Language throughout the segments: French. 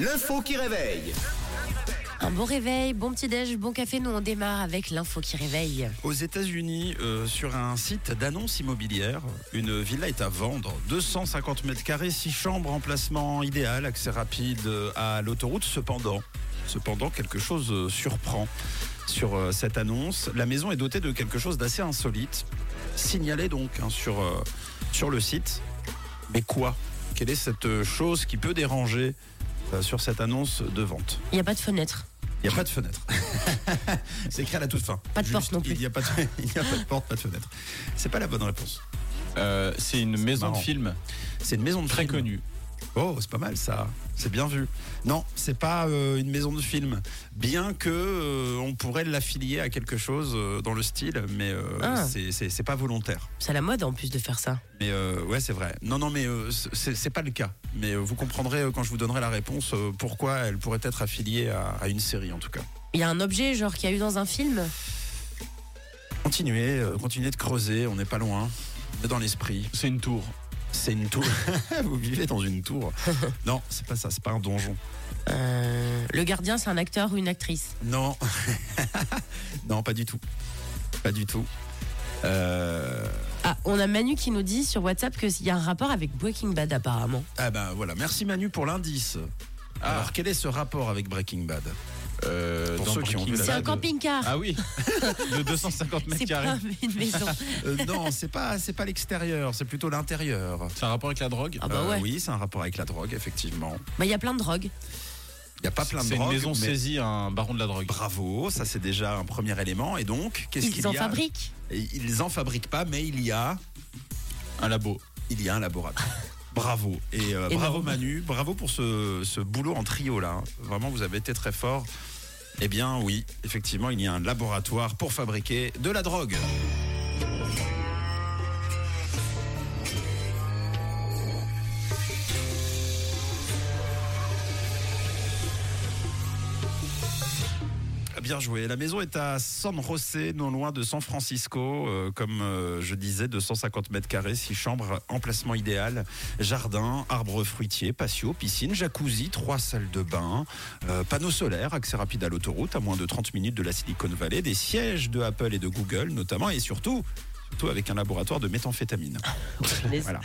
L'info qui réveille. Un bon réveil, bon petit déj, bon café. Nous on démarre avec l'info qui réveille. Aux États-Unis, euh, sur un site d'annonce immobilière, une villa est à vendre. 250 mètres carrés, 6 chambres, emplacement idéal, accès rapide euh, à l'autoroute. Cependant, cependant, quelque chose euh, surprend sur euh, cette annonce. La maison est dotée de quelque chose d'assez insolite, signalé donc hein, sur, euh, sur le site. Mais quoi? Quelle est cette chose qui peut déranger sur cette annonce de vente Il n'y a pas de fenêtre. il n'y a pas de fenêtre. C'est écrit à la toute fin. Pas de porte non plus. Il n'y a, pas de- il n'y a pas de porte, pas de fenêtre. C'est pas la bonne réponse. Euh, c'est une maison marrant. de film C'est une maison de très film. connue. Oh, c'est pas mal ça. C'est bien vu. Non, c'est pas euh, une maison de film. Bien que euh, on pourrait l'affilier à quelque chose euh, dans le style, mais euh, Ah. c'est- c'est c'est pas volontaire. C'est la mode en plus de faire ça. Mais euh, ouais, c'est vrai. Non, non, mais euh, c'est c'est pas le cas. Mais euh, vous comprendrez euh, quand je vous donnerai la réponse euh, pourquoi elle pourrait être affiliée à, à une série en tout cas. Il y a un objet genre qu'il y a eu dans un film? Continuez, euh, continuez de creuser. On n'est pas loin. On est dans l'esprit. C'est une tour. C'est une tour. Vous vivez dans une tour. Non, c'est pas ça, c'est pas un donjon. Euh, le gardien, c'est un acteur ou une actrice? Non. non, pas du tout. Pas du tout. Euh, Ah, on a Manu qui nous dit sur WhatsApp qu'il y a un rapport avec Breaking Bad apparemment. Ah ben voilà, merci Manu pour l'indice. Ah. Alors quel est ce rapport avec Breaking Bad? Euh, Pour ceux qui ont vu la C'est un camping-car. Ah oui, de 250 mètres c'est carrés. pas une maison. Euh, Non, c'est pas c'est pas l'extérieur, c'est plutôt l'intérieur. C'est un rapport avec la drogue Ah bah Euh, oui, c'est un rapport avec la drogue, effectivement. Bah, il y a plein de drogues. Il n'y a pas plein de C'est une drogue. maison mais saisie à un baron de la drogue. Bravo, ça c'est déjà un premier élément. Et donc, qu'est-ce qu'il Ils en fabriquent. Et Ils en fabriquent pas, mais il y a Un labo. il y a un laboratoire. Bravo. Et euh, Énorme. bravo Manu, bravo pour ce, ce boulot en trio là. Vraiment, vous avez été très fort. Eh bien oui, effectivement, il y a un laboratoire pour fabriquer de la drogue. Bien. La maison est à San José, non loin de San Francisco. Euh, comme euh, je disais, 250 mètres carrés, 6 chambres, emplacement idéal, jardin, arbres fruitiers, patio, piscine, jacuzzi, trois salles de bain, euh, panneaux solaires, accès rapide à l'autoroute, à moins de 30 minutes de la Silicon Valley, des sièges de Apple et de Google notamment, et surtout, surtout avec un laboratoire de méthamphétamine. Voilà.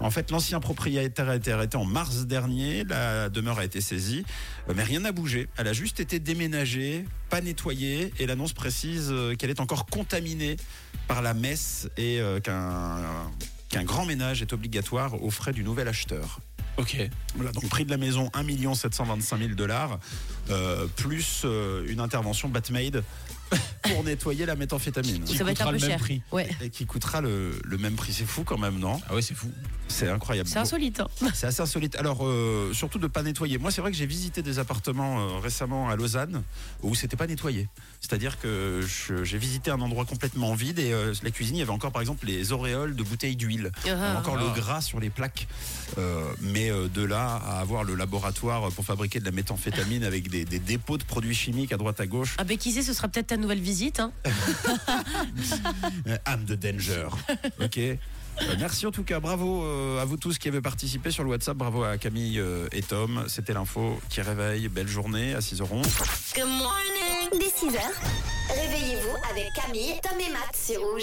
En fait, l'ancien propriétaire a été arrêté en mars dernier. La demeure a été saisie, euh, mais rien n'a bougé. Elle a juste été déménagée, pas nettoyée, et l'annonce précise euh, qu'elle est encore contaminée par la messe et euh, qu'un qu'un grand ménage est obligatoire aux frais du nouvel acheteur. Ok. Voilà, donc prix de la maison 1 725 000 dollars, euh, plus euh, une intervention Batmaid pour nettoyer la méthamphétamine. Qui Ça va être un peu le même cher. prix. Ouais. Et qui coûtera le, le même prix. C'est fou quand même, non? Ah ouais, c'est fou. C'est incroyable. C'est insolite. hein. C'est assez insolite. Alors, euh, surtout de pas nettoyer. Moi, c'est vrai que j'ai visité des appartements euh, récemment à Lausanne où c'était pas nettoyé. C'est-à-dire que j'ai visité un endroit complètement vide et euh, la cuisine, il y avait encore, par exemple, les auréoles de bouteilles d'huile. Ah. encore Ah. le gras sur les plaques. Euh, mais euh, de là à avoir le laboratoire pour fabriquer de la méthamphétamine avec des, des dépôts de produits chimiques à droite à gauche, Ah ben qui sait, ce sera peut-être ta nouvelle visite. Hein. âme de danger. ok. Euh, merci en tout cas, bravo euh, à vous tous qui avez participé sur le WhatsApp, bravo à Camille euh, et Tom. C'était l'info qui réveille. Belle journée à 6h11. Dès 6h, réveillez-vous avec Camille, Tom et Matt sur Rouge.